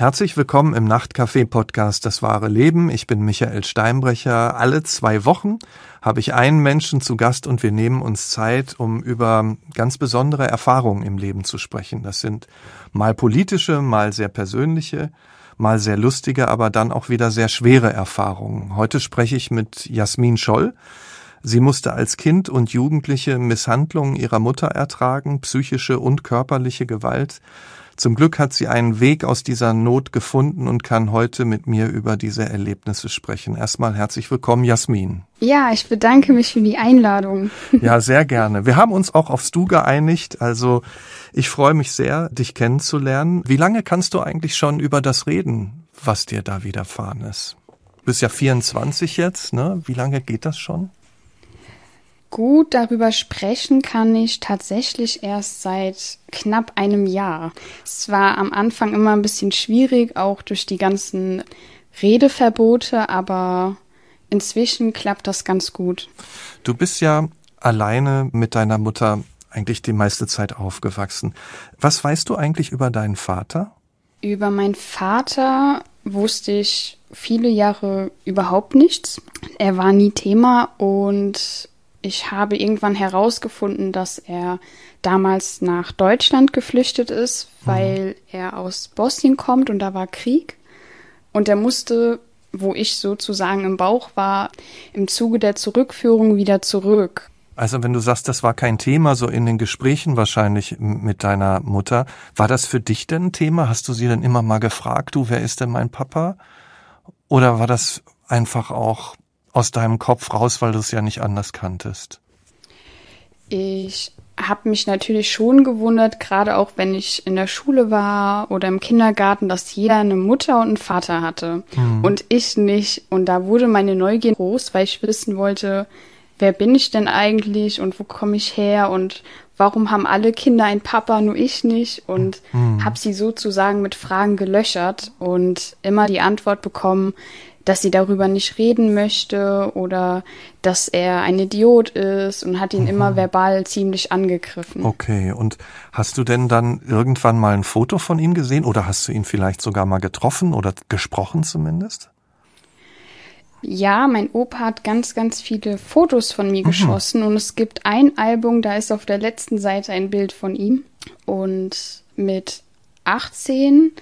Herzlich willkommen im Nachtcafé-Podcast Das wahre Leben. Ich bin Michael Steinbrecher. Alle zwei Wochen habe ich einen Menschen zu Gast und wir nehmen uns Zeit, um über ganz besondere Erfahrungen im Leben zu sprechen. Das sind mal politische, mal sehr persönliche, mal sehr lustige, aber dann auch wieder sehr schwere Erfahrungen. Heute spreche ich mit Jasmin Scholl. Sie musste als Kind und Jugendliche Misshandlungen ihrer Mutter ertragen, psychische und körperliche Gewalt. Zum Glück hat sie einen Weg aus dieser Not gefunden und kann heute mit mir über diese Erlebnisse sprechen. Erstmal herzlich willkommen, Jasmin. Ja, ich bedanke mich für die Einladung. Ja, sehr gerne. Wir haben uns auch aufs Du geeinigt. Also ich freue mich sehr, dich kennenzulernen. Wie lange kannst du eigentlich schon über das reden, was dir da widerfahren ist? Du bist ja 24 jetzt, ne? Wie lange geht das schon? Gut darüber sprechen kann ich tatsächlich erst seit knapp einem Jahr. Es war am Anfang immer ein bisschen schwierig, auch durch die ganzen Redeverbote, aber inzwischen klappt das ganz gut. Du bist ja alleine mit deiner Mutter eigentlich die meiste Zeit aufgewachsen. Was weißt du eigentlich über deinen Vater? Über meinen Vater wusste ich viele Jahre überhaupt nichts. Er war nie Thema und ich habe irgendwann herausgefunden, dass er damals nach Deutschland geflüchtet ist, weil mhm. er aus Bosnien kommt und da war Krieg. Und er musste, wo ich sozusagen im Bauch war, im Zuge der Zurückführung wieder zurück. Also wenn du sagst, das war kein Thema, so in den Gesprächen wahrscheinlich mit deiner Mutter, war das für dich denn ein Thema? Hast du sie denn immer mal gefragt, du, wer ist denn mein Papa? Oder war das einfach auch aus deinem Kopf raus, weil du es ja nicht anders kanntest? Ich habe mich natürlich schon gewundert, gerade auch wenn ich in der Schule war oder im Kindergarten, dass jeder eine Mutter und einen Vater hatte mhm. und ich nicht. Und da wurde meine Neugier groß, weil ich wissen wollte, wer bin ich denn eigentlich und wo komme ich her und warum haben alle Kinder einen Papa, nur ich nicht? Und mhm. habe sie sozusagen mit Fragen gelöchert und immer die Antwort bekommen, dass sie darüber nicht reden möchte oder dass er ein Idiot ist und hat ihn mhm. immer verbal ziemlich angegriffen. Okay, und hast du denn dann irgendwann mal ein Foto von ihm gesehen oder hast du ihn vielleicht sogar mal getroffen oder gesprochen zumindest? Ja, mein Opa hat ganz, ganz viele Fotos von mir mhm. geschossen und es gibt ein Album, da ist auf der letzten Seite ein Bild von ihm und mit 18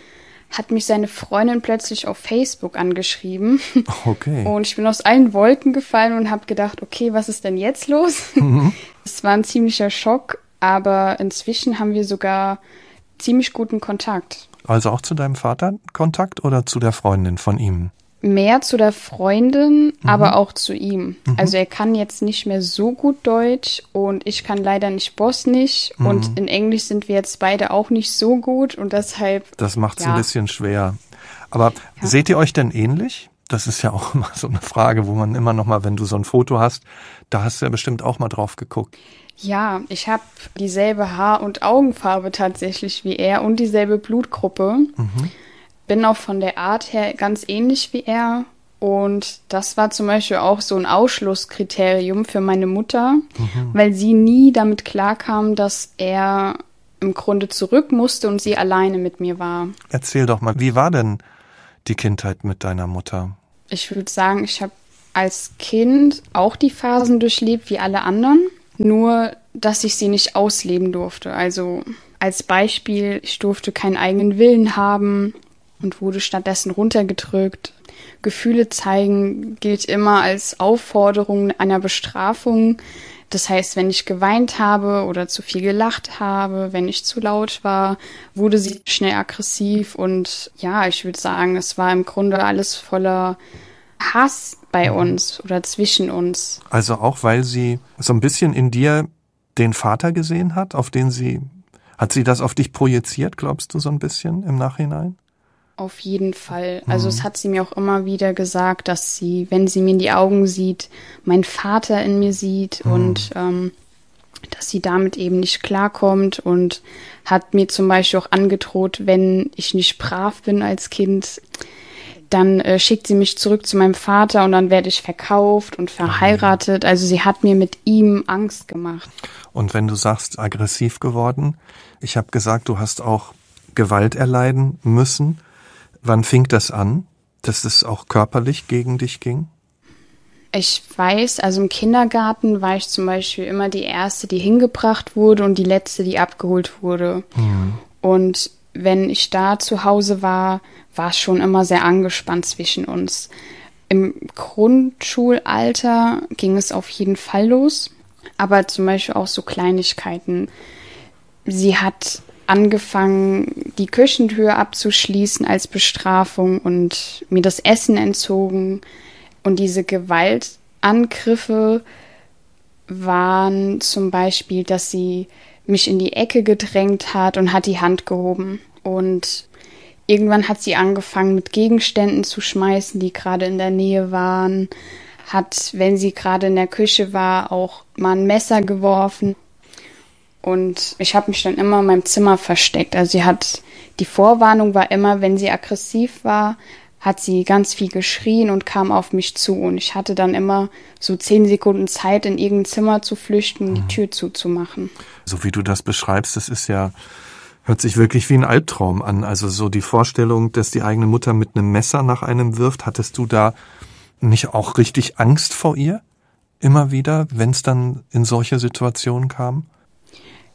hat mich seine Freundin plötzlich auf Facebook angeschrieben. Okay. Und ich bin aus allen Wolken gefallen und habe gedacht, okay, was ist denn jetzt los? Mhm. Es war ein ziemlicher Schock, aber inzwischen haben wir sogar ziemlich guten Kontakt. Also auch zu deinem Vater Kontakt oder zu der Freundin von ihm? Mehr zu der Freundin, mhm. aber auch zu ihm. Mhm. Also er kann jetzt nicht mehr so gut Deutsch und ich kann leider nicht Bosnisch mhm. und in Englisch sind wir jetzt beide auch nicht so gut und deshalb. Das macht es ja. ein bisschen schwer. Aber ja. seht ihr euch denn ähnlich? Das ist ja auch immer so eine Frage, wo man immer noch mal, wenn du so ein Foto hast, da hast du ja bestimmt auch mal drauf geguckt. Ja, ich habe dieselbe Haar- und Augenfarbe tatsächlich wie er und dieselbe Blutgruppe. Mhm bin auch von der Art her ganz ähnlich wie er. Und das war zum Beispiel auch so ein Ausschlusskriterium für meine Mutter, mhm. weil sie nie damit klarkam, dass er im Grunde zurück musste und sie alleine mit mir war. Erzähl doch mal, wie war denn die Kindheit mit deiner Mutter? Ich würde sagen, ich habe als Kind auch die Phasen durchlebt wie alle anderen, nur dass ich sie nicht ausleben durfte. Also als Beispiel, ich durfte keinen eigenen Willen haben, und wurde stattdessen runtergedrückt. Gefühle zeigen gilt immer als Aufforderung einer Bestrafung. Das heißt, wenn ich geweint habe oder zu viel gelacht habe, wenn ich zu laut war, wurde sie schnell aggressiv und ja, ich würde sagen, es war im Grunde alles voller Hass bei mhm. uns oder zwischen uns. Also auch weil sie so ein bisschen in dir den Vater gesehen hat, auf den sie, hat sie das auf dich projiziert, glaubst du so ein bisschen im Nachhinein? Auf jeden Fall. Also mhm. es hat sie mir auch immer wieder gesagt, dass sie, wenn sie mir in die Augen sieht, mein Vater in mir sieht mhm. und ähm, dass sie damit eben nicht klarkommt und hat mir zum Beispiel auch angedroht, wenn ich nicht brav bin als Kind, dann äh, schickt sie mich zurück zu meinem Vater und dann werde ich verkauft und verheiratet. Also sie hat mir mit ihm Angst gemacht. Und wenn du sagst, aggressiv geworden, ich habe gesagt, du hast auch Gewalt erleiden müssen. Wann fing das an, dass es auch körperlich gegen dich ging? Ich weiß, also im Kindergarten war ich zum Beispiel immer die Erste, die hingebracht wurde und die Letzte, die abgeholt wurde. Mhm. Und wenn ich da zu Hause war, war es schon immer sehr angespannt zwischen uns. Im Grundschulalter ging es auf jeden Fall los, aber zum Beispiel auch so Kleinigkeiten. Sie hat angefangen, die Küchentür abzuschließen als Bestrafung und mir das Essen entzogen. Und diese Gewaltangriffe waren zum Beispiel, dass sie mich in die Ecke gedrängt hat und hat die Hand gehoben. Und irgendwann hat sie angefangen, mit Gegenständen zu schmeißen, die gerade in der Nähe waren. Hat, wenn sie gerade in der Küche war, auch mal ein Messer geworfen. Und ich habe mich dann immer in meinem Zimmer versteckt. Also sie hat, die Vorwarnung war immer, wenn sie aggressiv war, hat sie ganz viel geschrien und kam auf mich zu. Und ich hatte dann immer so zehn Sekunden Zeit, in irgendein Zimmer zu flüchten, die mhm. Tür zuzumachen. So wie du das beschreibst, das ist ja, hört sich wirklich wie ein Albtraum an. Also so die Vorstellung, dass die eigene Mutter mit einem Messer nach einem wirft, hattest du da nicht auch richtig Angst vor ihr? Immer wieder, wenn es dann in solche Situationen kam?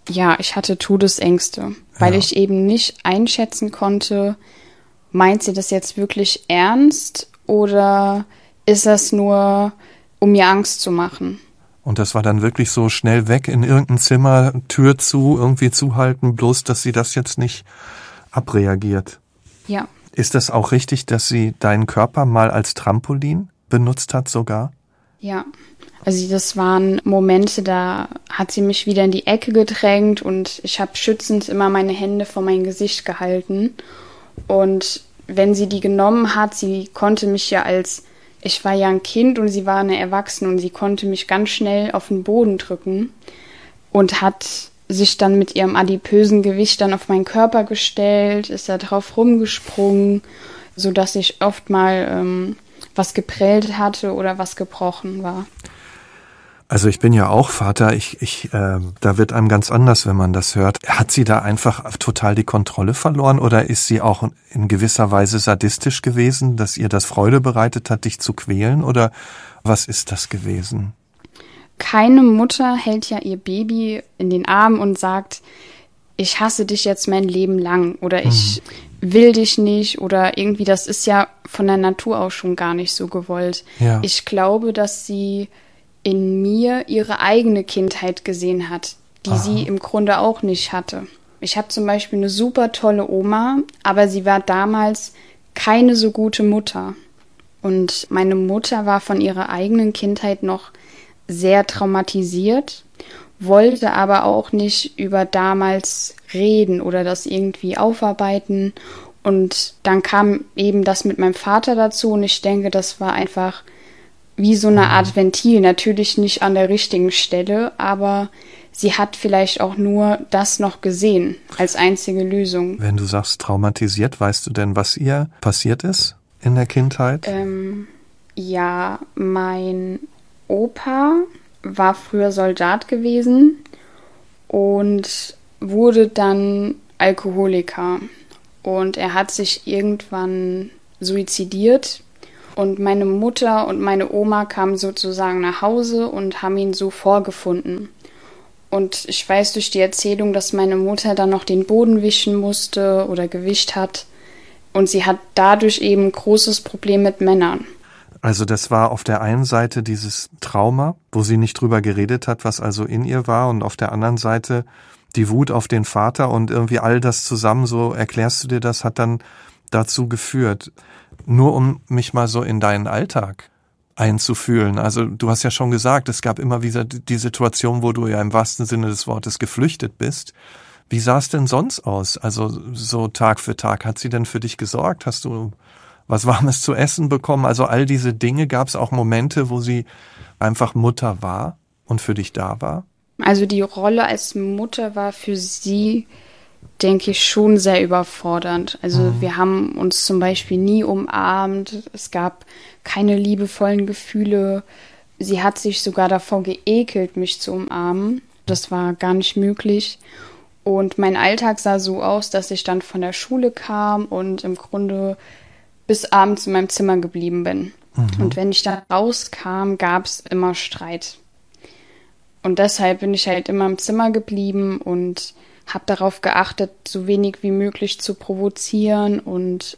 Ja, ich hatte Todesängste, weil ja. ich eben nicht einschätzen konnte, meint sie das jetzt wirklich ernst oder ist das nur, um mir Angst zu machen? Und das war dann wirklich so schnell weg in irgendein Zimmer, Tür zu, irgendwie zuhalten, bloß dass sie das jetzt nicht abreagiert. Ja. Ist das auch richtig, dass sie deinen Körper mal als Trampolin benutzt hat sogar? Ja. Also das waren Momente, da hat sie mich wieder in die Ecke gedrängt und ich habe schützend immer meine Hände vor mein Gesicht gehalten und wenn sie die genommen hat, sie konnte mich ja als, ich war ja ein Kind und sie war eine Erwachsene und sie konnte mich ganz schnell auf den Boden drücken und hat sich dann mit ihrem adipösen Gewicht dann auf meinen Körper gestellt, ist da drauf rumgesprungen, so dass ich oft mal ähm, was geprellt hatte oder was gebrochen war. Also ich bin ja auch Vater, ich, ich, äh, da wird einem ganz anders, wenn man das hört. Hat sie da einfach total die Kontrolle verloren oder ist sie auch in gewisser Weise sadistisch gewesen, dass ihr das Freude bereitet hat, dich zu quälen oder was ist das gewesen? Keine Mutter hält ja ihr Baby in den Arm und sagt, ich hasse dich jetzt mein Leben lang oder ich mhm. Will dich nicht oder irgendwie, das ist ja von der Natur aus schon gar nicht so gewollt. Ja. Ich glaube, dass sie in mir ihre eigene Kindheit gesehen hat, die Aha. sie im Grunde auch nicht hatte. Ich habe zum Beispiel eine super tolle Oma, aber sie war damals keine so gute Mutter. Und meine Mutter war von ihrer eigenen Kindheit noch sehr traumatisiert, wollte aber auch nicht über damals reden oder das irgendwie aufarbeiten. Und dann kam eben das mit meinem Vater dazu und ich denke, das war einfach wie so eine Art Ventil, natürlich nicht an der richtigen Stelle, aber sie hat vielleicht auch nur das noch gesehen als einzige Lösung. Wenn du sagst traumatisiert, weißt du denn, was ihr passiert ist in der Kindheit? Ähm, ja, mein Opa war früher Soldat gewesen und wurde dann Alkoholiker. Und er hat sich irgendwann suizidiert und meine Mutter und meine Oma kamen sozusagen nach Hause und haben ihn so vorgefunden. Und ich weiß durch die Erzählung, dass meine Mutter dann noch den Boden wischen musste oder gewischt hat. Und sie hat dadurch eben großes Problem mit Männern. Also das war auf der einen Seite dieses Trauma, wo sie nicht drüber geredet hat, was also in ihr war, und auf der anderen Seite die Wut auf den Vater und irgendwie all das zusammen, so erklärst du dir das, hat dann dazu geführt. Nur um mich mal so in deinen Alltag einzufühlen. Also du hast ja schon gesagt, es gab immer wieder die Situation, wo du ja im wahrsten Sinne des Wortes geflüchtet bist. Wie sah es denn sonst aus? Also so Tag für Tag. Hat sie denn für dich gesorgt? Hast du was Warmes zu essen bekommen? Also all diese Dinge gab es auch Momente, wo sie einfach Mutter war und für dich da war? Also die Rolle als Mutter war für sie denke ich, schon sehr überfordernd. Also mhm. wir haben uns zum Beispiel nie umarmt, es gab keine liebevollen Gefühle. Sie hat sich sogar davor geekelt, mich zu umarmen. Das war gar nicht möglich. Und mein Alltag sah so aus, dass ich dann von der Schule kam und im Grunde bis abends in meinem Zimmer geblieben bin. Mhm. Und wenn ich dann rauskam, gab es immer Streit. Und deshalb bin ich halt immer im Zimmer geblieben und habe darauf geachtet, so wenig wie möglich zu provozieren und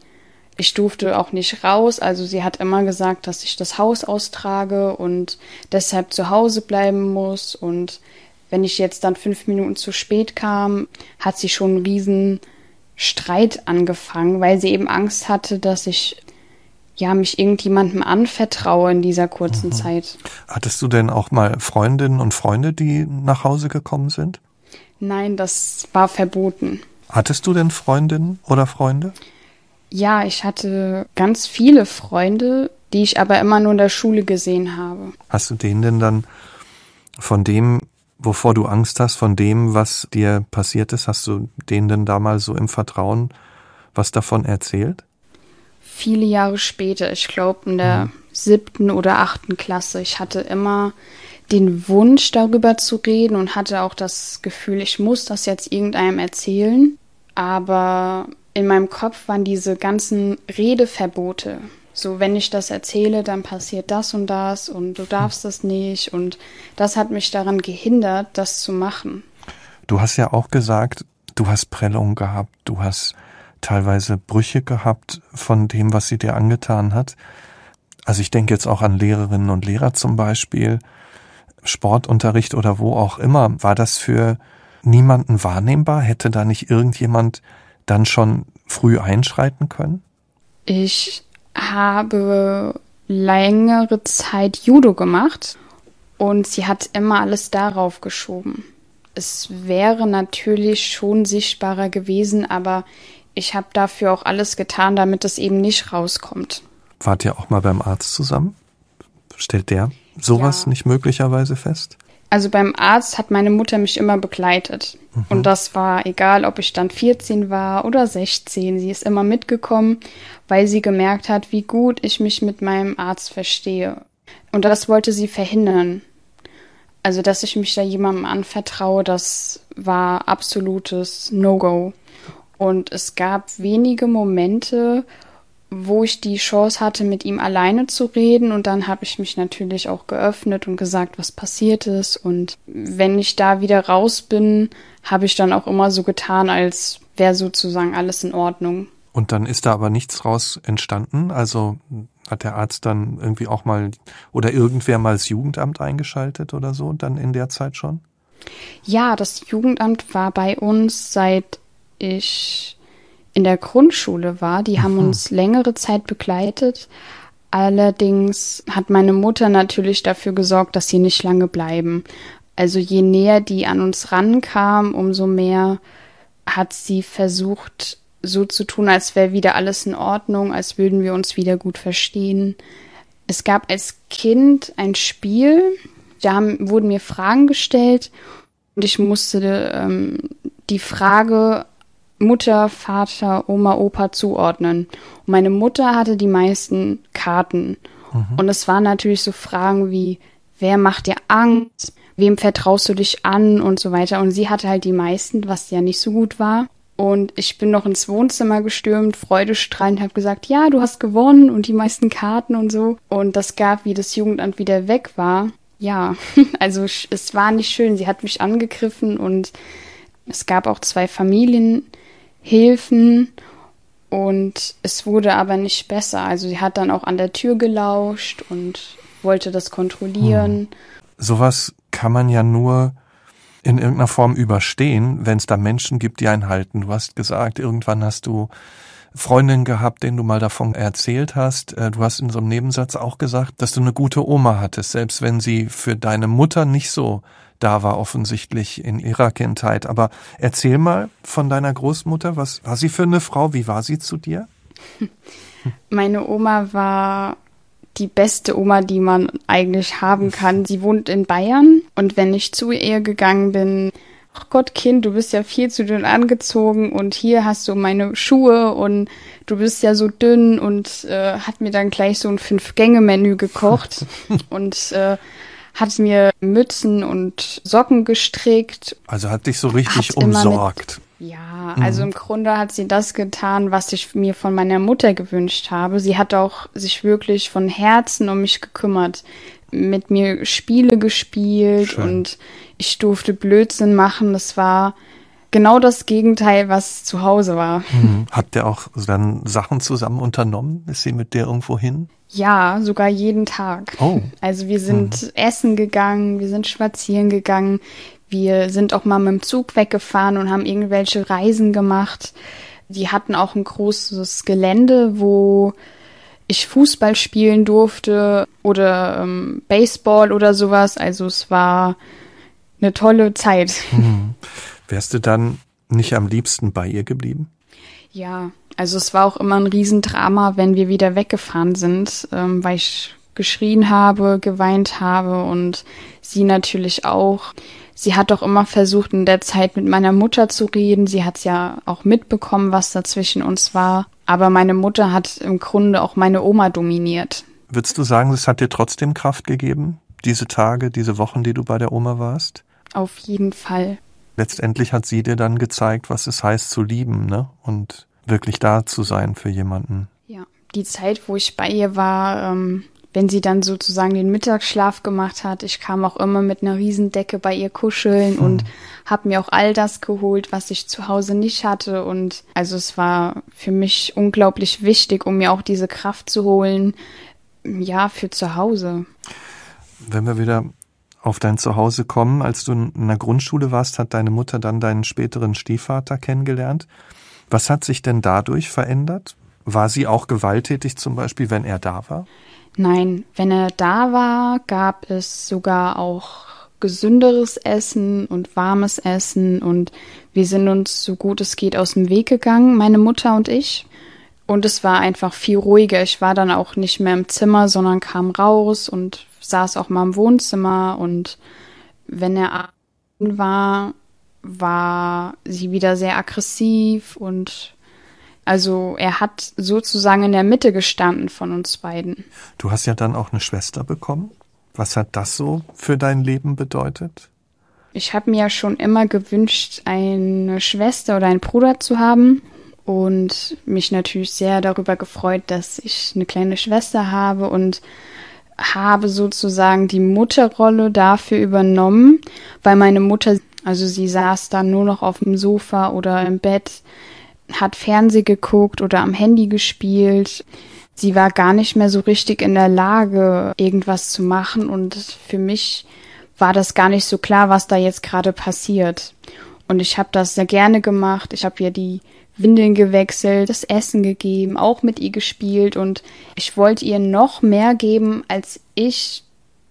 ich durfte auch nicht raus. Also sie hat immer gesagt, dass ich das Haus austrage und deshalb zu Hause bleiben muss. Und wenn ich jetzt dann fünf Minuten zu spät kam, hat sie schon einen riesen Streit angefangen, weil sie eben Angst hatte, dass ich ja mich irgendjemandem anvertraue in dieser kurzen mhm. Zeit. Hattest du denn auch mal Freundinnen und Freunde, die nach Hause gekommen sind? Nein, das war verboten. Hattest du denn Freundinnen oder Freunde? Ja, ich hatte ganz viele Freunde, die ich aber immer nur in der Schule gesehen habe. Hast du denen denn dann von dem, wovor du Angst hast, von dem, was dir passiert ist, hast du denen denn da mal so im Vertrauen was davon erzählt? Viele Jahre später, ich glaube in der mhm. siebten oder achten Klasse. Ich hatte immer den Wunsch, darüber zu reden und hatte auch das Gefühl, ich muss das jetzt irgendeinem erzählen. Aber in meinem Kopf waren diese ganzen Redeverbote. So, wenn ich das erzähle, dann passiert das und das und du darfst das nicht. Und das hat mich daran gehindert, das zu machen. Du hast ja auch gesagt, du hast Prellungen gehabt, du hast teilweise Brüche gehabt von dem, was sie dir angetan hat. Also ich denke jetzt auch an Lehrerinnen und Lehrer zum Beispiel, Sportunterricht oder wo auch immer. War das für niemanden wahrnehmbar? Hätte da nicht irgendjemand dann schon früh einschreiten können? Ich habe längere Zeit Judo gemacht und sie hat immer alles darauf geschoben. Es wäre natürlich schon sichtbarer gewesen, aber ich habe dafür auch alles getan, damit es eben nicht rauskommt. Wart ihr auch mal beim Arzt zusammen? Stellt der sowas ja. nicht möglicherweise fest? Also beim Arzt hat meine Mutter mich immer begleitet. Mhm. Und das war egal, ob ich dann 14 war oder 16. Sie ist immer mitgekommen, weil sie gemerkt hat, wie gut ich mich mit meinem Arzt verstehe. Und das wollte sie verhindern. Also, dass ich mich da jemandem anvertraue, das war absolutes No-Go. Und es gab wenige Momente, wo ich die Chance hatte, mit ihm alleine zu reden. Und dann habe ich mich natürlich auch geöffnet und gesagt, was passiert ist. Und wenn ich da wieder raus bin, habe ich dann auch immer so getan, als wäre sozusagen alles in Ordnung. Und dann ist da aber nichts raus entstanden. Also hat der Arzt dann irgendwie auch mal oder irgendwer mal das Jugendamt eingeschaltet oder so, dann in der Zeit schon? Ja, das Jugendamt war bei uns seit ich in der Grundschule war. Die haben mhm. uns längere Zeit begleitet. Allerdings hat meine Mutter natürlich dafür gesorgt, dass sie nicht lange bleiben. Also je näher die an uns rankam, umso mehr hat sie versucht, so zu tun, als wäre wieder alles in Ordnung, als würden wir uns wieder gut verstehen. Es gab als Kind ein Spiel, da haben, wurden mir Fragen gestellt und ich musste ähm, die Frage Mutter, Vater, Oma, Opa zuordnen. Und meine Mutter hatte die meisten Karten. Mhm. Und es waren natürlich so Fragen wie, wer macht dir Angst? Wem vertraust du dich an? Und so weiter. Und sie hatte halt die meisten, was ja nicht so gut war. Und ich bin noch ins Wohnzimmer gestürmt, freudestrahlend, habe gesagt, ja, du hast gewonnen und die meisten Karten und so. Und das gab, wie das Jugendamt wieder weg war. Ja, also es war nicht schön. Sie hat mich angegriffen und es gab auch zwei Familien, Hilfen und es wurde aber nicht besser. Also sie hat dann auch an der Tür gelauscht und wollte das kontrollieren. Hm. Sowas kann man ja nur in irgendeiner Form überstehen, wenn es da Menschen gibt, die einen halten. Du hast gesagt, irgendwann hast du Freundin gehabt, denen du mal davon erzählt hast. Äh, du hast in so einem Nebensatz auch gesagt, dass du eine gute Oma hattest, selbst wenn sie für deine Mutter nicht so da war offensichtlich in ihrer Kindheit. Aber erzähl mal von deiner Großmutter, was war sie für eine Frau? Wie war sie zu dir? Meine Oma war die beste Oma, die man eigentlich haben kann. Sie wohnt in Bayern und wenn ich zu ihr gegangen bin, ach Gott, Kind, du bist ja viel zu dünn angezogen und hier hast du meine Schuhe und du bist ja so dünn und äh, hat mir dann gleich so ein Fünf-Gänge-Menü gekocht und äh, hat mir Mützen und Socken gestrickt. Also hat dich so richtig umsorgt. Ja, mhm. also im Grunde hat sie das getan, was ich mir von meiner Mutter gewünscht habe. Sie hat auch sich wirklich von Herzen um mich gekümmert, mit mir Spiele gespielt Schön. und ich durfte Blödsinn machen. Das war genau das Gegenteil, was zu Hause war. Mhm. Habt ihr auch dann Sachen zusammen unternommen? Ist sie mit dir irgendwo hin? Ja, sogar jeden Tag. Oh. Also wir sind mhm. essen gegangen, wir sind spazieren gegangen, wir sind auch mal mit dem Zug weggefahren und haben irgendwelche Reisen gemacht. Die hatten auch ein großes Gelände, wo ich Fußball spielen durfte oder ähm, Baseball oder sowas. Also es war eine tolle Zeit. Mhm. Wärst du dann nicht am liebsten bei ihr geblieben? Ja, also es war auch immer ein Riesendrama, wenn wir wieder weggefahren sind, ähm, weil ich geschrien habe, geweint habe und sie natürlich auch. Sie hat doch immer versucht, in der Zeit mit meiner Mutter zu reden. Sie hat ja auch mitbekommen, was da zwischen uns war. Aber meine Mutter hat im Grunde auch meine Oma dominiert. Würdest du sagen, es hat dir trotzdem Kraft gegeben, diese Tage, diese Wochen, die du bei der Oma warst? Auf jeden Fall. Letztendlich hat sie dir dann gezeigt, was es heißt zu lieben, ne? Und wirklich da zu sein für jemanden. Ja, die Zeit, wo ich bei ihr war, ähm, wenn sie dann sozusagen den Mittagsschlaf gemacht hat. Ich kam auch immer mit einer Riesendecke bei ihr kuscheln hm. und habe mir auch all das geholt, was ich zu Hause nicht hatte. Und also es war für mich unglaublich wichtig, um mir auch diese Kraft zu holen, ja, für zu Hause. Wenn wir wieder auf dein Zuhause kommen, als du in der Grundschule warst, hat deine Mutter dann deinen späteren Stiefvater kennengelernt. Was hat sich denn dadurch verändert? War sie auch gewalttätig zum Beispiel, wenn er da war? Nein, wenn er da war, gab es sogar auch gesünderes Essen und warmes Essen und wir sind uns so gut es geht aus dem Weg gegangen, meine Mutter und ich. Und es war einfach viel ruhiger. Ich war dann auch nicht mehr im Zimmer, sondern kam raus und saß auch mal im Wohnzimmer und wenn er war, war sie wieder sehr aggressiv und also er hat sozusagen in der Mitte gestanden von uns beiden. Du hast ja dann auch eine Schwester bekommen. Was hat das so für dein Leben bedeutet? Ich habe mir ja schon immer gewünscht, eine Schwester oder einen Bruder zu haben und mich natürlich sehr darüber gefreut, dass ich eine kleine Schwester habe und habe sozusagen die Mutterrolle dafür übernommen, weil meine Mutter, also sie saß dann nur noch auf dem Sofa oder im Bett hat Fernseh geguckt oder am Handy gespielt. Sie war gar nicht mehr so richtig in der Lage, irgendwas zu machen und für mich war das gar nicht so klar, was da jetzt gerade passiert. Und ich habe das sehr gerne gemacht. Ich habe ihr die Windeln gewechselt, das Essen gegeben, auch mit ihr gespielt und ich wollte ihr noch mehr geben, als ich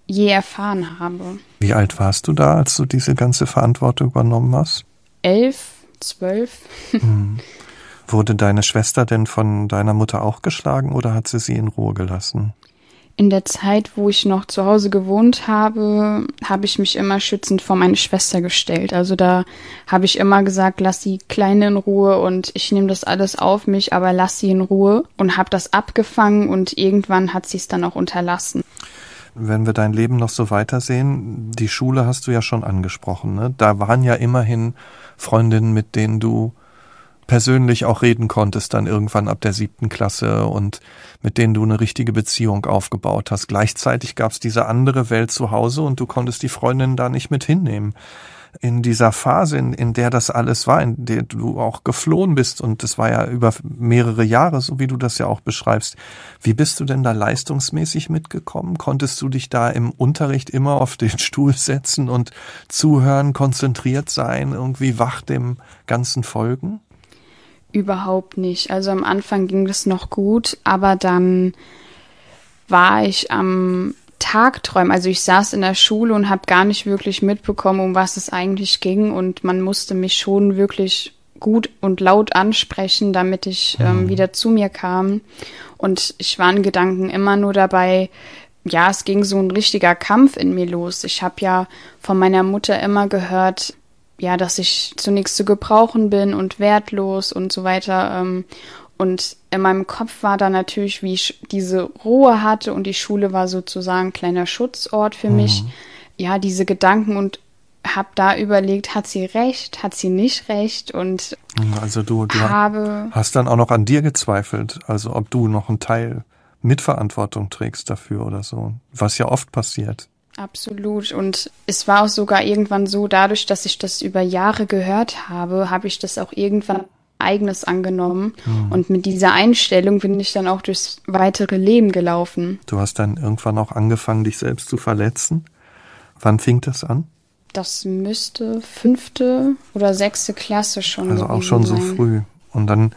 je erfahren habe. Wie alt warst du da, als du diese ganze Verantwortung übernommen hast? Elf, zwölf. Hm. Wurde deine Schwester denn von deiner Mutter auch geschlagen oder hat sie sie in Ruhe gelassen? In der Zeit, wo ich noch zu Hause gewohnt habe, habe ich mich immer schützend vor meine Schwester gestellt. Also da habe ich immer gesagt, lass die Kleine in Ruhe und ich nehme das alles auf mich, aber lass sie in Ruhe und habe das abgefangen und irgendwann hat sie es dann auch unterlassen. Wenn wir dein Leben noch so weitersehen, die Schule hast du ja schon angesprochen. Ne? Da waren ja immerhin Freundinnen, mit denen du persönlich auch reden konntest dann irgendwann ab der siebten Klasse und mit denen du eine richtige Beziehung aufgebaut hast. Gleichzeitig gab es diese andere Welt zu Hause und du konntest die Freundin da nicht mit hinnehmen. In dieser Phase, in, in der das alles war, in der du auch geflohen bist und das war ja über mehrere Jahre, so wie du das ja auch beschreibst. Wie bist du denn da leistungsmäßig mitgekommen? Konntest du dich da im Unterricht immer auf den Stuhl setzen und zuhören, konzentriert sein, irgendwie wach dem Ganzen folgen? Überhaupt nicht. Also am Anfang ging das noch gut, aber dann war ich am Tagträumen. Also ich saß in der Schule und habe gar nicht wirklich mitbekommen, um was es eigentlich ging. Und man musste mich schon wirklich gut und laut ansprechen, damit ich ähm, mhm. wieder zu mir kam. Und ich war in Gedanken immer nur dabei, ja, es ging so ein richtiger Kampf in mir los. Ich habe ja von meiner Mutter immer gehört, ja, dass ich zunächst zu gebrauchen bin und wertlos und so weiter. Ähm, und in meinem Kopf war da natürlich, wie ich diese Ruhe hatte und die Schule war sozusagen ein kleiner Schutzort für mhm. mich. Ja, diese Gedanken und habe da überlegt, hat sie recht, hat sie nicht recht und also du, du habe hast dann auch noch an dir gezweifelt, also ob du noch einen Teil Mitverantwortung trägst dafür oder so, was ja oft passiert. Absolut. Und es war auch sogar irgendwann so, dadurch, dass ich das über Jahre gehört habe, habe ich das auch irgendwann eigenes angenommen. Mhm. Und mit dieser Einstellung bin ich dann auch durchs weitere Leben gelaufen. Du hast dann irgendwann auch angefangen, dich selbst zu verletzen. Wann fing das an? Das müsste fünfte oder sechste Klasse schon. Also auch schon sein. so früh. Und dann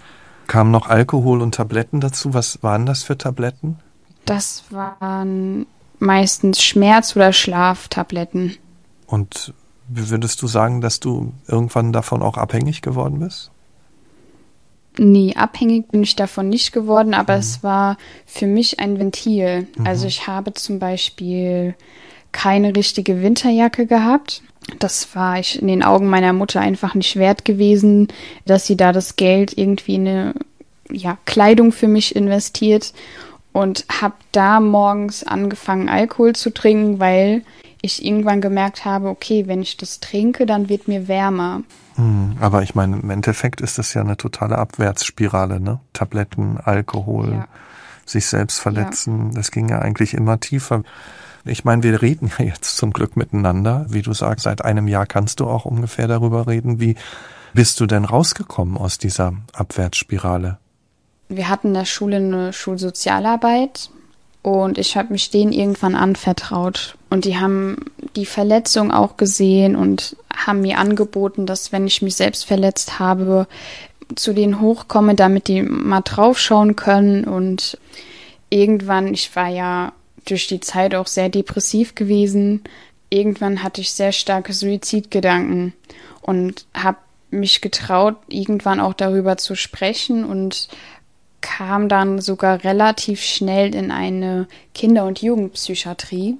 kamen noch Alkohol und Tabletten dazu. Was waren das für Tabletten? Das waren meistens Schmerz- oder Schlaftabletten. Und würdest du sagen, dass du irgendwann davon auch abhängig geworden bist? Nee, abhängig bin ich davon nicht geworden, aber mhm. es war für mich ein Ventil. Mhm. Also ich habe zum Beispiel keine richtige Winterjacke gehabt. Das war ich in den Augen meiner Mutter einfach nicht wert gewesen, dass sie da das Geld irgendwie in eine ja, Kleidung für mich investiert und habe da morgens angefangen, Alkohol zu trinken, weil ich irgendwann gemerkt habe, okay, wenn ich das trinke, dann wird mir wärmer. Hm, aber ich meine, im Endeffekt ist das ja eine totale Abwärtsspirale, ne? Tabletten, Alkohol, ja. sich selbst verletzen, ja. das ging ja eigentlich immer tiefer. Ich meine, wir reden ja jetzt zum Glück miteinander. Wie du sagst, seit einem Jahr kannst du auch ungefähr darüber reden. Wie bist du denn rausgekommen aus dieser Abwärtsspirale? wir hatten in der Schule eine Schulsozialarbeit und ich habe mich denen irgendwann anvertraut. Und die haben die Verletzung auch gesehen und haben mir angeboten, dass wenn ich mich selbst verletzt habe, zu denen hochkomme, damit die mal draufschauen können. Und irgendwann, ich war ja durch die Zeit auch sehr depressiv gewesen, irgendwann hatte ich sehr starke Suizidgedanken und habe mich getraut, irgendwann auch darüber zu sprechen und kam dann sogar relativ schnell in eine Kinder- und Jugendpsychiatrie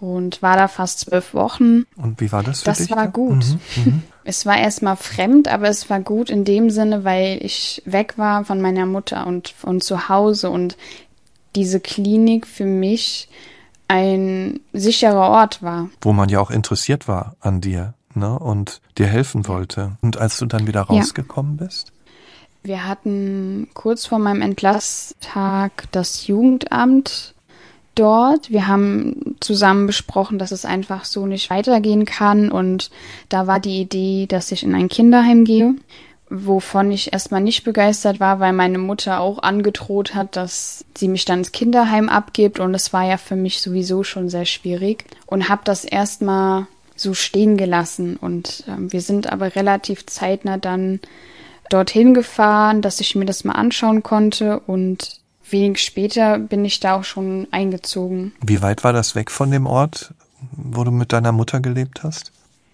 und war da fast zwölf Wochen. Und wie war das für das dich? Das war gut. Mhm, mhm. Es war erstmal fremd, aber es war gut in dem Sinne, weil ich weg war von meiner Mutter und von zu Hause und diese Klinik für mich ein sicherer Ort war. Wo man ja auch interessiert war an dir ne, und dir helfen wollte. Und als du dann wieder rausgekommen ja. bist? Wir hatten kurz vor meinem Entlasstag das Jugendamt dort. Wir haben zusammen besprochen, dass es einfach so nicht weitergehen kann. Und da war die Idee, dass ich in ein Kinderheim gehe, wovon ich erstmal nicht begeistert war, weil meine Mutter auch angedroht hat, dass sie mich dann ins Kinderheim abgibt. Und es war ja für mich sowieso schon sehr schwierig. Und habe das erstmal so stehen gelassen. Und äh, wir sind aber relativ zeitnah dann dorthin gefahren, dass ich mir das mal anschauen konnte und wenig später bin ich da auch schon eingezogen. Wie weit war das weg von dem Ort, wo du mit deiner Mutter gelebt hast?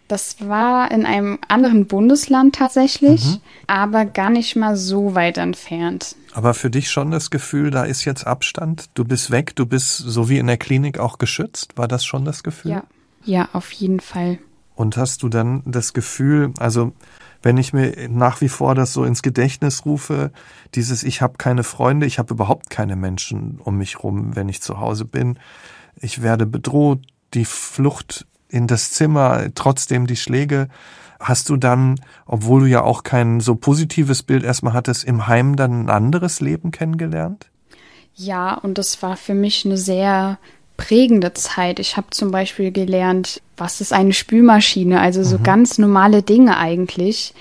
Das war in einem anderen Bundesland tatsächlich, mhm. aber gar nicht mal so weit entfernt. Aber für dich schon das Gefühl, da ist jetzt Abstand, du bist weg, du bist so wie in der Klinik auch geschützt. War das schon das Gefühl? Ja, ja, auf jeden Fall. Und hast du dann das Gefühl, also wenn ich mir nach wie vor das so ins Gedächtnis rufe, dieses ich habe keine Freunde, ich habe überhaupt keine Menschen um mich rum, wenn ich zu Hause bin. Ich werde bedroht, die Flucht in das Zimmer, trotzdem die Schläge. Hast du dann, obwohl du ja auch kein so positives Bild erstmal hattest, im Heim dann ein anderes Leben kennengelernt? Ja, und das war für mich eine sehr prägende Zeit. Ich habe zum Beispiel gelernt, was ist eine Spülmaschine, also so mhm. ganz normale Dinge eigentlich,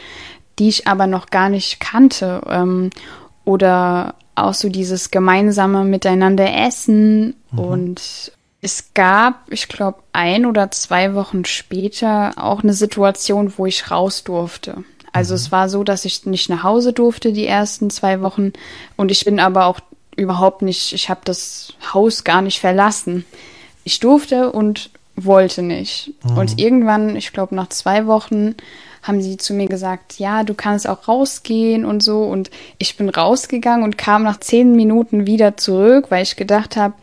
die ich aber noch gar nicht kannte. Ähm, oder auch so dieses gemeinsame Miteinander essen mhm. und es gab, ich glaube, ein oder zwei Wochen später auch eine Situation, wo ich raus durfte. Also mhm. es war so, dass ich nicht nach Hause durfte die ersten zwei Wochen und ich bin aber auch überhaupt nicht, ich habe das Haus gar nicht verlassen. Ich durfte und wollte nicht. Mhm. Und irgendwann, ich glaube nach zwei Wochen, haben sie zu mir gesagt, ja, du kannst auch rausgehen und so. Und ich bin rausgegangen und kam nach zehn Minuten wieder zurück, weil ich gedacht habe,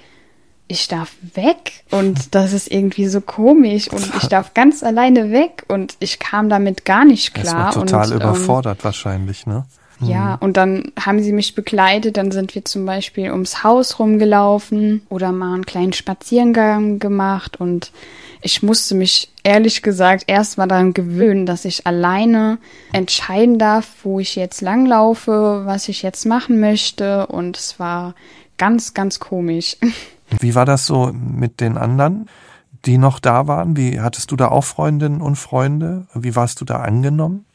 ich darf weg und das ist irgendwie so komisch und ich darf ganz alleine weg und ich kam damit gar nicht klar. Das war total und, ähm, überfordert ähm, wahrscheinlich, ne? Ja, und dann haben sie mich begleitet, dann sind wir zum Beispiel ums Haus rumgelaufen oder mal einen kleinen Spaziergang gemacht und ich musste mich ehrlich gesagt erst mal daran gewöhnen, dass ich alleine entscheiden darf, wo ich jetzt langlaufe, was ich jetzt machen möchte und es war ganz, ganz komisch. Wie war das so mit den anderen, die noch da waren? Wie hattest du da auch Freundinnen und Freunde? Wie warst du da angenommen?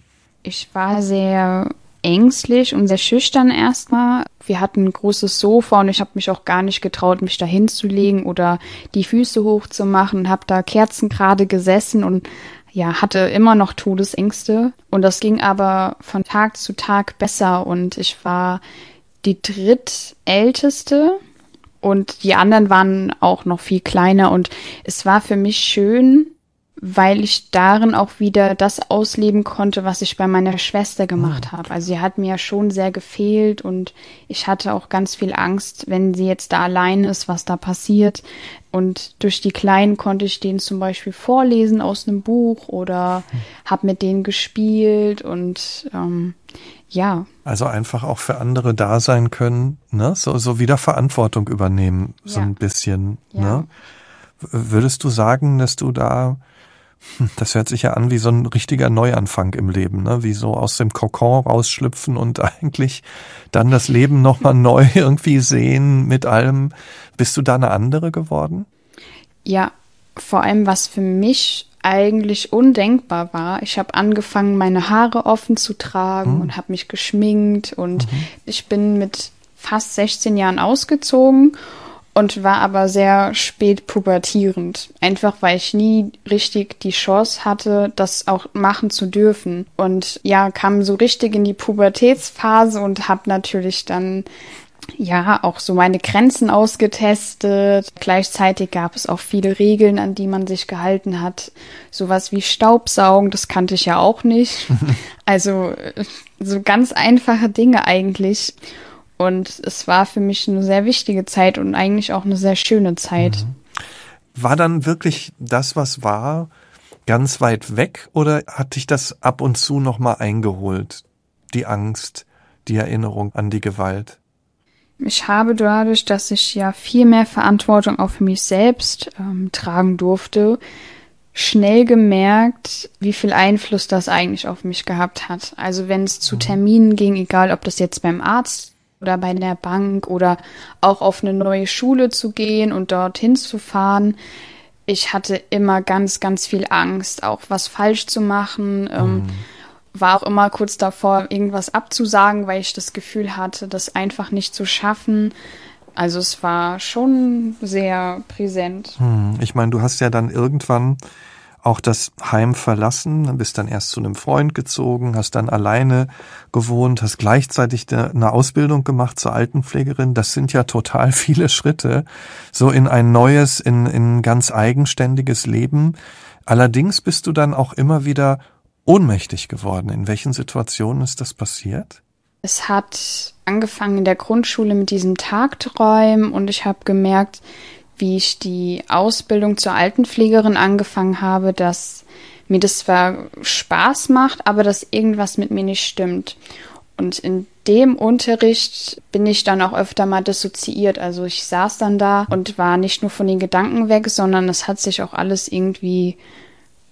Ich war sehr ängstlich und sehr schüchtern erstmal. Wir hatten ein großes Sofa und ich habe mich auch gar nicht getraut, mich da hinzulegen oder die Füße hochzumachen, habe da Kerzen gerade gesessen und ja, hatte immer noch Todesängste. Und das ging aber von Tag zu Tag besser und ich war die drittälteste und die anderen waren auch noch viel kleiner und es war für mich schön, weil ich darin auch wieder das ausleben konnte, was ich bei meiner Schwester gemacht mhm. habe. Also sie hat mir schon sehr gefehlt und ich hatte auch ganz viel Angst, wenn sie jetzt da allein ist, was da passiert. Und durch die Kleinen konnte ich denen zum Beispiel vorlesen aus einem Buch oder mhm. habe mit denen gespielt und ähm, ja. Also einfach auch für andere da sein können, ne? So, so wieder Verantwortung übernehmen, so ja. ein bisschen. Ja. Ne? Würdest du sagen, dass du da das hört sich ja an wie so ein richtiger Neuanfang im Leben, ne? Wie so aus dem Kokon rausschlüpfen und eigentlich dann das Leben nochmal neu irgendwie sehen mit allem. Bist du da eine andere geworden? Ja, vor allem was für mich eigentlich undenkbar war. Ich habe angefangen, meine Haare offen zu tragen mhm. und habe mich geschminkt und mhm. ich bin mit fast 16 Jahren ausgezogen und war aber sehr spät pubertierend. Einfach weil ich nie richtig die Chance hatte, das auch machen zu dürfen. Und ja, kam so richtig in die Pubertätsphase und habe natürlich dann ja auch so meine Grenzen ausgetestet. Gleichzeitig gab es auch viele Regeln, an die man sich gehalten hat. Sowas wie Staubsaugen, das kannte ich ja auch nicht. also so ganz einfache Dinge eigentlich. Und es war für mich eine sehr wichtige Zeit und eigentlich auch eine sehr schöne Zeit. Mhm. War dann wirklich das, was war, ganz weit weg oder hat dich das ab und zu nochmal eingeholt? Die Angst, die Erinnerung an die Gewalt? Ich habe dadurch, dass ich ja viel mehr Verantwortung auch für mich selbst ähm, tragen durfte, schnell gemerkt, wie viel Einfluss das eigentlich auf mich gehabt hat. Also wenn es zu mhm. Terminen ging, egal ob das jetzt beim Arzt oder bei der Bank oder auch auf eine neue Schule zu gehen und dorthin zu fahren. Ich hatte immer ganz, ganz viel Angst, auch was falsch zu machen. Ähm, mhm. War auch immer kurz davor, irgendwas abzusagen, weil ich das Gefühl hatte, das einfach nicht zu schaffen. Also es war schon sehr präsent. Hm. Ich meine, du hast ja dann irgendwann auch das Heim verlassen, bist dann erst zu einem Freund gezogen, hast dann alleine gewohnt, hast gleichzeitig eine Ausbildung gemacht zur Altenpflegerin. Das sind ja total viele Schritte, so in ein neues, in, in ganz eigenständiges Leben. Allerdings bist du dann auch immer wieder ohnmächtig geworden. In welchen Situationen ist das passiert? Es hat angefangen in der Grundschule mit diesem Tagträumen und ich habe gemerkt, wie ich die Ausbildung zur Altenpflegerin angefangen habe, dass mir das zwar Spaß macht, aber dass irgendwas mit mir nicht stimmt. Und in dem Unterricht bin ich dann auch öfter mal dissoziiert. Also ich saß dann da und war nicht nur von den Gedanken weg, sondern es hat sich auch alles irgendwie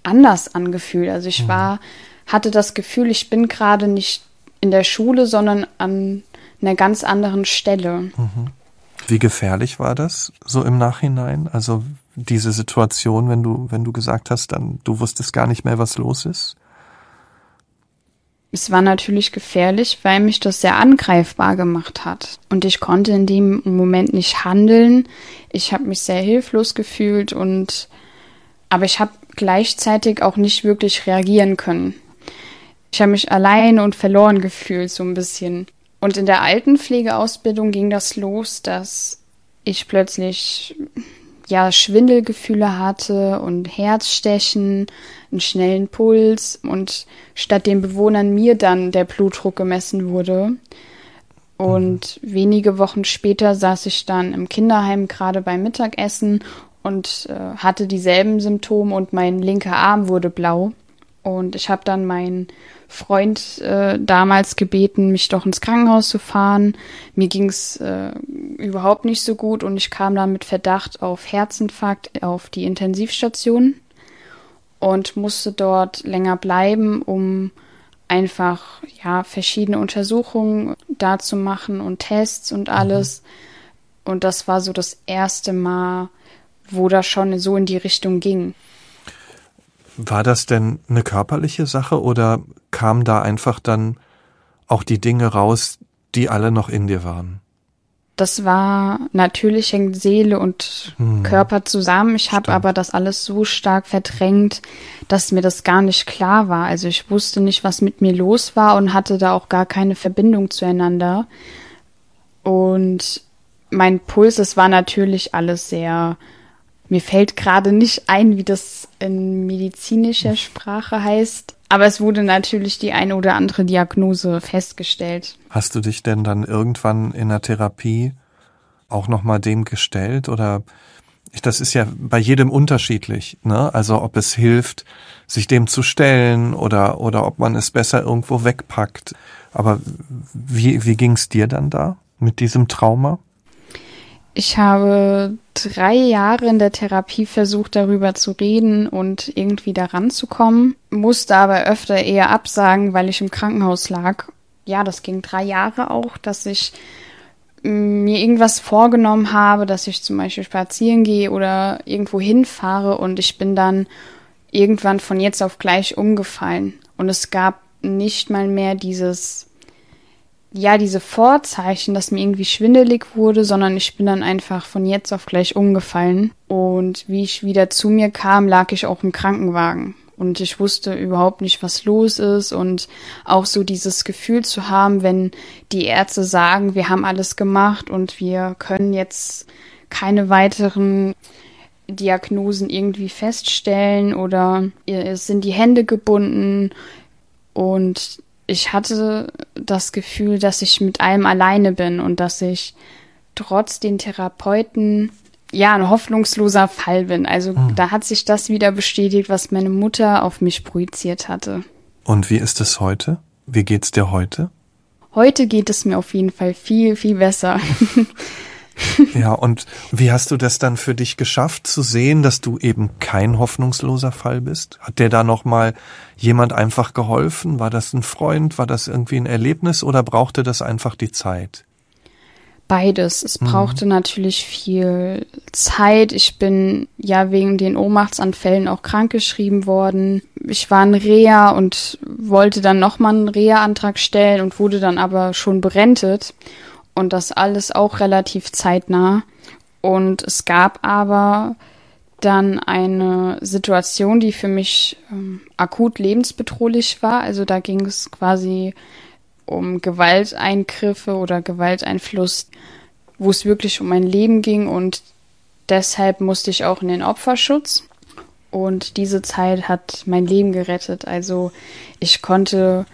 anders angefühlt. Also ich mhm. war, hatte das Gefühl, ich bin gerade nicht in der Schule, sondern an einer ganz anderen Stelle. Mhm. Wie gefährlich war das so im Nachhinein? Also diese Situation, wenn du, wenn du gesagt hast, dann du wusstest gar nicht mehr, was los ist? Es war natürlich gefährlich, weil mich das sehr angreifbar gemacht hat. Und ich konnte in dem Moment nicht handeln. Ich habe mich sehr hilflos gefühlt und aber ich habe gleichzeitig auch nicht wirklich reagieren können. Ich habe mich allein und verloren gefühlt, so ein bisschen. Und in der Altenpflegeausbildung ging das los, dass ich plötzlich ja Schwindelgefühle hatte und Herzstechen, einen schnellen Puls und statt den Bewohnern mir dann der Blutdruck gemessen wurde. Und mhm. wenige Wochen später saß ich dann im Kinderheim gerade beim Mittagessen und äh, hatte dieselben Symptome und mein linker Arm wurde blau. Und ich habe dann meinen Freund äh, damals gebeten, mich doch ins Krankenhaus zu fahren. Mir ging's äh, überhaupt nicht so gut und ich kam dann mit Verdacht auf Herzinfarkt auf die Intensivstation und musste dort länger bleiben, um einfach ja verschiedene Untersuchungen da zu machen und Tests und alles. Mhm. Und das war so das erste Mal, wo das schon so in die Richtung ging. War das denn eine körperliche Sache oder kamen da einfach dann auch die Dinge raus, die alle noch in dir waren? Das war natürlich hängt Seele und hm. Körper zusammen. Ich habe aber das alles so stark verdrängt, dass mir das gar nicht klar war. Also ich wusste nicht, was mit mir los war und hatte da auch gar keine Verbindung zueinander. Und mein Puls, es war natürlich alles sehr mir fällt gerade nicht ein, wie das in medizinischer Sprache heißt. Aber es wurde natürlich die eine oder andere Diagnose festgestellt. Hast du dich denn dann irgendwann in der Therapie auch nochmal dem gestellt oder das ist ja bei jedem unterschiedlich, ne? Also ob es hilft, sich dem zu stellen oder oder ob man es besser irgendwo wegpackt. Aber wie wie ging's dir dann da mit diesem Trauma? Ich habe drei Jahre in der Therapie versucht, darüber zu reden und irgendwie daran zu kommen, musste aber öfter eher absagen, weil ich im Krankenhaus lag. Ja, das ging drei Jahre auch, dass ich mm, mir irgendwas vorgenommen habe, dass ich zum Beispiel spazieren gehe oder irgendwo hinfahre und ich bin dann irgendwann von jetzt auf gleich umgefallen. Und es gab nicht mal mehr dieses ja, diese Vorzeichen, dass mir irgendwie schwindelig wurde, sondern ich bin dann einfach von jetzt auf gleich umgefallen. Und wie ich wieder zu mir kam, lag ich auch im Krankenwagen. Und ich wusste überhaupt nicht, was los ist. Und auch so dieses Gefühl zu haben, wenn die Ärzte sagen, wir haben alles gemacht und wir können jetzt keine weiteren Diagnosen irgendwie feststellen oder es sind die Hände gebunden und ich hatte das Gefühl, dass ich mit allem alleine bin und dass ich trotz den Therapeuten ja ein hoffnungsloser Fall bin. Also mhm. da hat sich das wieder bestätigt, was meine Mutter auf mich projiziert hatte. Und wie ist es heute? Wie geht's dir heute? Heute geht es mir auf jeden Fall viel, viel besser. Ja, und wie hast du das dann für dich geschafft zu sehen, dass du eben kein hoffnungsloser Fall bist? Hat dir da noch mal jemand einfach geholfen? War das ein Freund? War das irgendwie ein Erlebnis oder brauchte das einfach die Zeit? Beides. Es mhm. brauchte mhm. natürlich viel Zeit. Ich bin ja wegen den Ohnmachtsanfällen auch krankgeschrieben worden. Ich war in Reha und wollte dann nochmal einen Reha-Antrag stellen und wurde dann aber schon berentet und das alles auch relativ zeitnah. Und es gab aber dann eine Situation, die für mich ähm, akut lebensbedrohlich war. Also da ging es quasi um Gewalteingriffe oder Gewalteinfluss, wo es wirklich um mein Leben ging und deshalb musste ich auch in den Opferschutz. Und diese Zeit hat mein Leben gerettet. Also ich konnte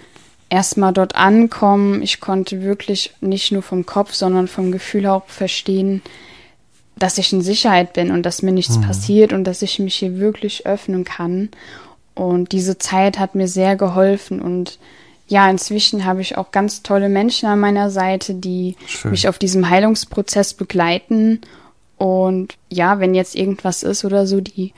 erstmal dort ankommen. Ich konnte wirklich nicht nur vom Kopf, sondern vom Gefühl auch verstehen, dass ich in Sicherheit bin und dass mir nichts mhm. passiert und dass ich mich hier wirklich öffnen kann. Und diese Zeit hat mir sehr geholfen und ja, inzwischen habe ich auch ganz tolle Menschen an meiner Seite, die Schön. mich auf diesem Heilungsprozess begleiten. Und ja, wenn jetzt irgendwas ist oder so, die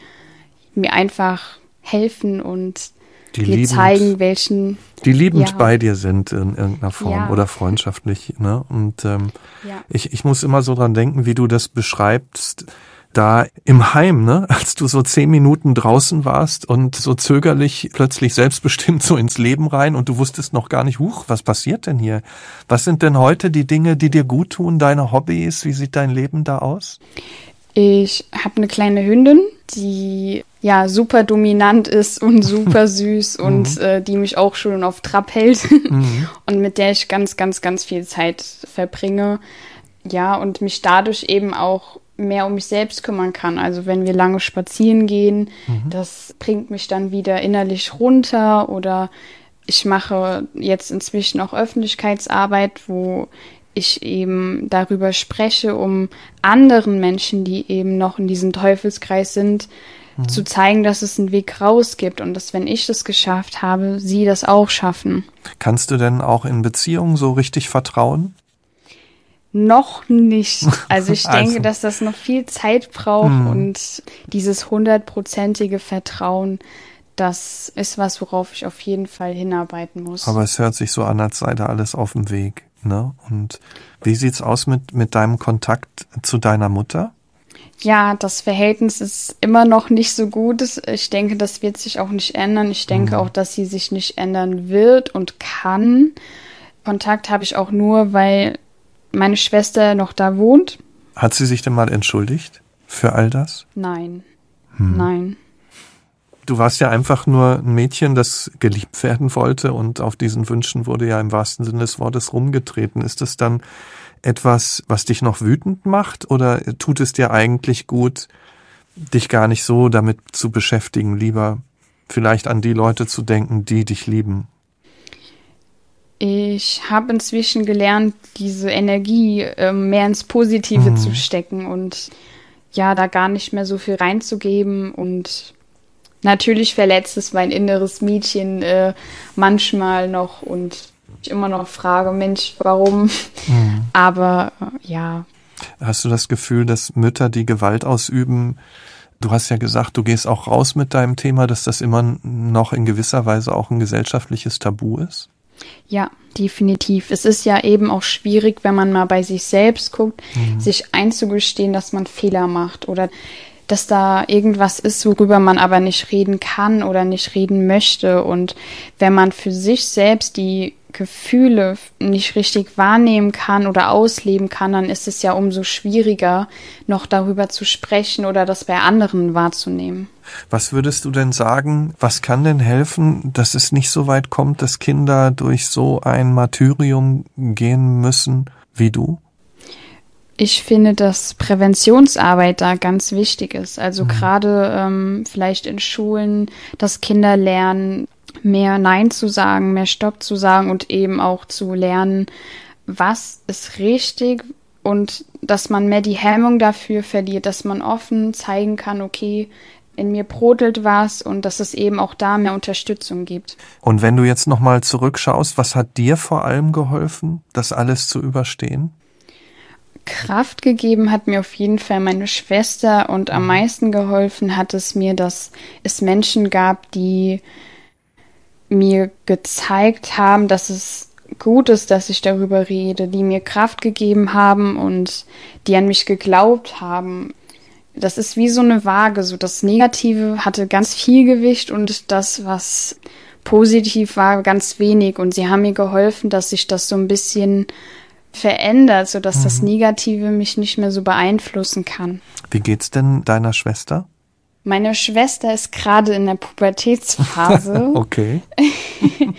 mir einfach helfen und die dir liebend, zeigen, welchen. Die liebend ja. bei dir sind in irgendeiner Form ja. oder freundschaftlich. Ne? Und ähm, ja. ich, ich muss immer so dran denken, wie du das beschreibst, da im Heim, ne, als du so zehn Minuten draußen warst und so zögerlich plötzlich selbstbestimmt so ins Leben rein und du wusstest noch gar nicht, huch, was passiert denn hier? Was sind denn heute die Dinge, die dir gut tun, deine Hobbys? Wie sieht dein Leben da aus? Ich habe eine kleine Hündin, die ja super dominant ist und super süß und mhm. äh, die mich auch schon auf Trab hält mhm. und mit der ich ganz, ganz, ganz viel Zeit verbringe. Ja, und mich dadurch eben auch mehr um mich selbst kümmern kann. Also wenn wir lange spazieren gehen, mhm. das bringt mich dann wieder innerlich runter oder ich mache jetzt inzwischen auch Öffentlichkeitsarbeit, wo ich eben darüber spreche, um anderen Menschen, die eben noch in diesem Teufelskreis sind, mhm. zu zeigen, dass es einen Weg raus gibt und dass, wenn ich das geschafft habe, sie das auch schaffen. Kannst du denn auch in Beziehungen so richtig vertrauen? Noch nicht. Also ich denke, also. dass das noch viel Zeit braucht mhm. und dieses hundertprozentige Vertrauen, das ist was, worauf ich auf jeden Fall hinarbeiten muss. Aber es hört sich so an, als sei da alles auf dem Weg. Ne? Und wie sieht's aus mit, mit deinem Kontakt zu deiner Mutter? Ja, das Verhältnis ist immer noch nicht so gut. Ich denke, das wird sich auch nicht ändern. Ich denke mhm. auch, dass sie sich nicht ändern wird und kann. Kontakt habe ich auch nur, weil meine Schwester noch da wohnt. Hat sie sich denn mal entschuldigt für all das? Nein. Hm. Nein. Du warst ja einfach nur ein Mädchen, das geliebt werden wollte und auf diesen Wünschen wurde ja im wahrsten Sinne des Wortes rumgetreten. Ist das dann etwas, was dich noch wütend macht oder tut es dir eigentlich gut, dich gar nicht so damit zu beschäftigen, lieber vielleicht an die Leute zu denken, die dich lieben? Ich habe inzwischen gelernt, diese Energie äh, mehr ins Positive mhm. zu stecken und ja, da gar nicht mehr so viel reinzugeben. Und natürlich verletzt es mein inneres Mädchen äh, manchmal noch und ich immer noch frage, Mensch, warum? Mhm. Aber äh, ja. Hast du das Gefühl, dass Mütter, die Gewalt ausüben, Du hast ja gesagt, du gehst auch raus mit deinem Thema, dass das immer noch in gewisser Weise auch ein gesellschaftliches Tabu ist? Ja, definitiv. Es ist ja eben auch schwierig, wenn man mal bei sich selbst guckt, mhm. sich einzugestehen, dass man Fehler macht oder dass da irgendwas ist, worüber man aber nicht reden kann oder nicht reden möchte. Und wenn man für sich selbst die Gefühle nicht richtig wahrnehmen kann oder ausleben kann, dann ist es ja umso schwieriger, noch darüber zu sprechen oder das bei anderen wahrzunehmen. Was würdest du denn sagen, was kann denn helfen, dass es nicht so weit kommt, dass Kinder durch so ein Martyrium gehen müssen wie du? Ich finde, dass Präventionsarbeit da ganz wichtig ist. Also mhm. gerade ähm, vielleicht in Schulen, dass Kinder lernen, mehr Nein zu sagen, mehr Stopp zu sagen und eben auch zu lernen, was ist richtig und dass man mehr die Hemmung dafür verliert, dass man offen zeigen kann, okay, in mir brodelt was und dass es eben auch da mehr Unterstützung gibt. Und wenn du jetzt nochmal zurückschaust, was hat dir vor allem geholfen, das alles zu überstehen? Kraft gegeben hat mir auf jeden Fall meine Schwester und am mhm. meisten geholfen hat es mir, dass es Menschen gab, die mir gezeigt haben, dass es gut ist, dass ich darüber rede, die mir Kraft gegeben haben und die an mich geglaubt haben. Das ist wie so eine Waage, so das Negative hatte ganz viel Gewicht und das, was positiv war, ganz wenig. Und sie haben mir geholfen, dass sich das so ein bisschen verändert, sodass mhm. das Negative mich nicht mehr so beeinflussen kann. Wie geht's denn deiner Schwester? Meine Schwester ist gerade in der Pubertätsphase. okay.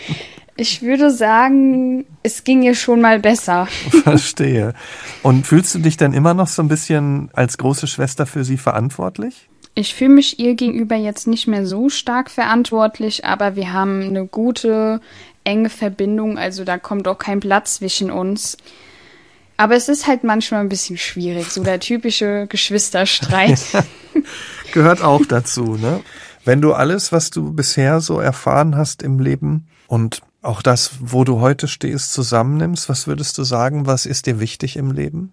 Ich würde sagen, es ging ihr schon mal besser. Verstehe. Und fühlst du dich dann immer noch so ein bisschen als große Schwester für sie verantwortlich? Ich fühle mich ihr gegenüber jetzt nicht mehr so stark verantwortlich, aber wir haben eine gute, enge Verbindung, also da kommt auch kein Platz zwischen uns. Aber es ist halt manchmal ein bisschen schwierig, so der typische Geschwisterstreit. Gehört auch dazu, ne? Wenn du alles, was du bisher so erfahren hast im Leben und auch das, wo du heute stehst, zusammennimmst, was würdest du sagen, was ist dir wichtig im Leben?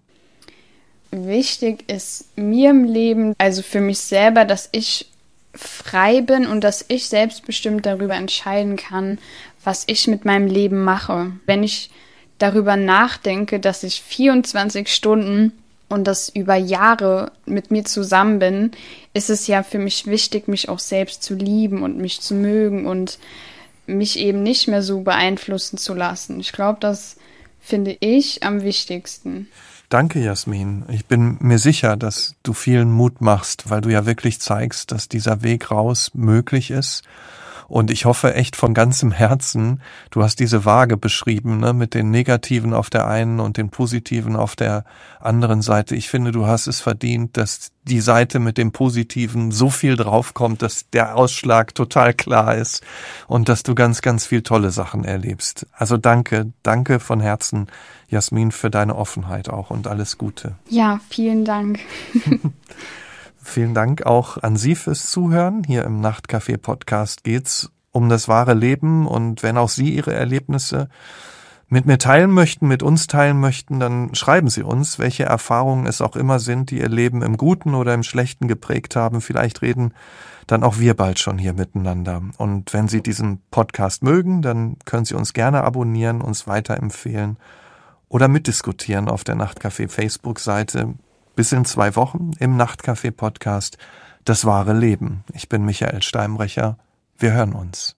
Wichtig ist mir im Leben, also für mich selber, dass ich frei bin und dass ich selbstbestimmt darüber entscheiden kann, was ich mit meinem Leben mache. Wenn ich darüber nachdenke, dass ich 24 Stunden und das über Jahre mit mir zusammen bin, ist es ja für mich wichtig, mich auch selbst zu lieben und mich zu mögen und mich eben nicht mehr so beeinflussen zu lassen. Ich glaube, das finde ich am wichtigsten. Danke, Jasmin. Ich bin mir sicher, dass du vielen Mut machst, weil du ja wirklich zeigst, dass dieser Weg raus möglich ist und ich hoffe echt von ganzem Herzen, du hast diese Waage beschrieben, ne, mit den Negativen auf der einen und den Positiven auf der anderen Seite. Ich finde, du hast es verdient, dass die Seite mit dem Positiven so viel draufkommt, dass der Ausschlag total klar ist und dass du ganz, ganz viel tolle Sachen erlebst. Also danke, danke von Herzen, Jasmin, für deine Offenheit auch und alles Gute. Ja, vielen Dank. Vielen Dank auch an Sie fürs Zuhören. Hier im Nachtcafé Podcast geht's um das wahre Leben und wenn auch Sie Ihre Erlebnisse mit mir teilen möchten, mit uns teilen möchten, dann schreiben Sie uns, welche Erfahrungen es auch immer sind, die Ihr Leben im Guten oder im Schlechten geprägt haben. Vielleicht reden dann auch wir bald schon hier miteinander. Und wenn Sie diesen Podcast mögen, dann können Sie uns gerne abonnieren, uns weiterempfehlen oder mitdiskutieren auf der Nachtcafé Facebook-Seite. Bis in zwei Wochen im Nachtcafé Podcast Das wahre Leben. Ich bin Michael Steinbrecher. Wir hören uns.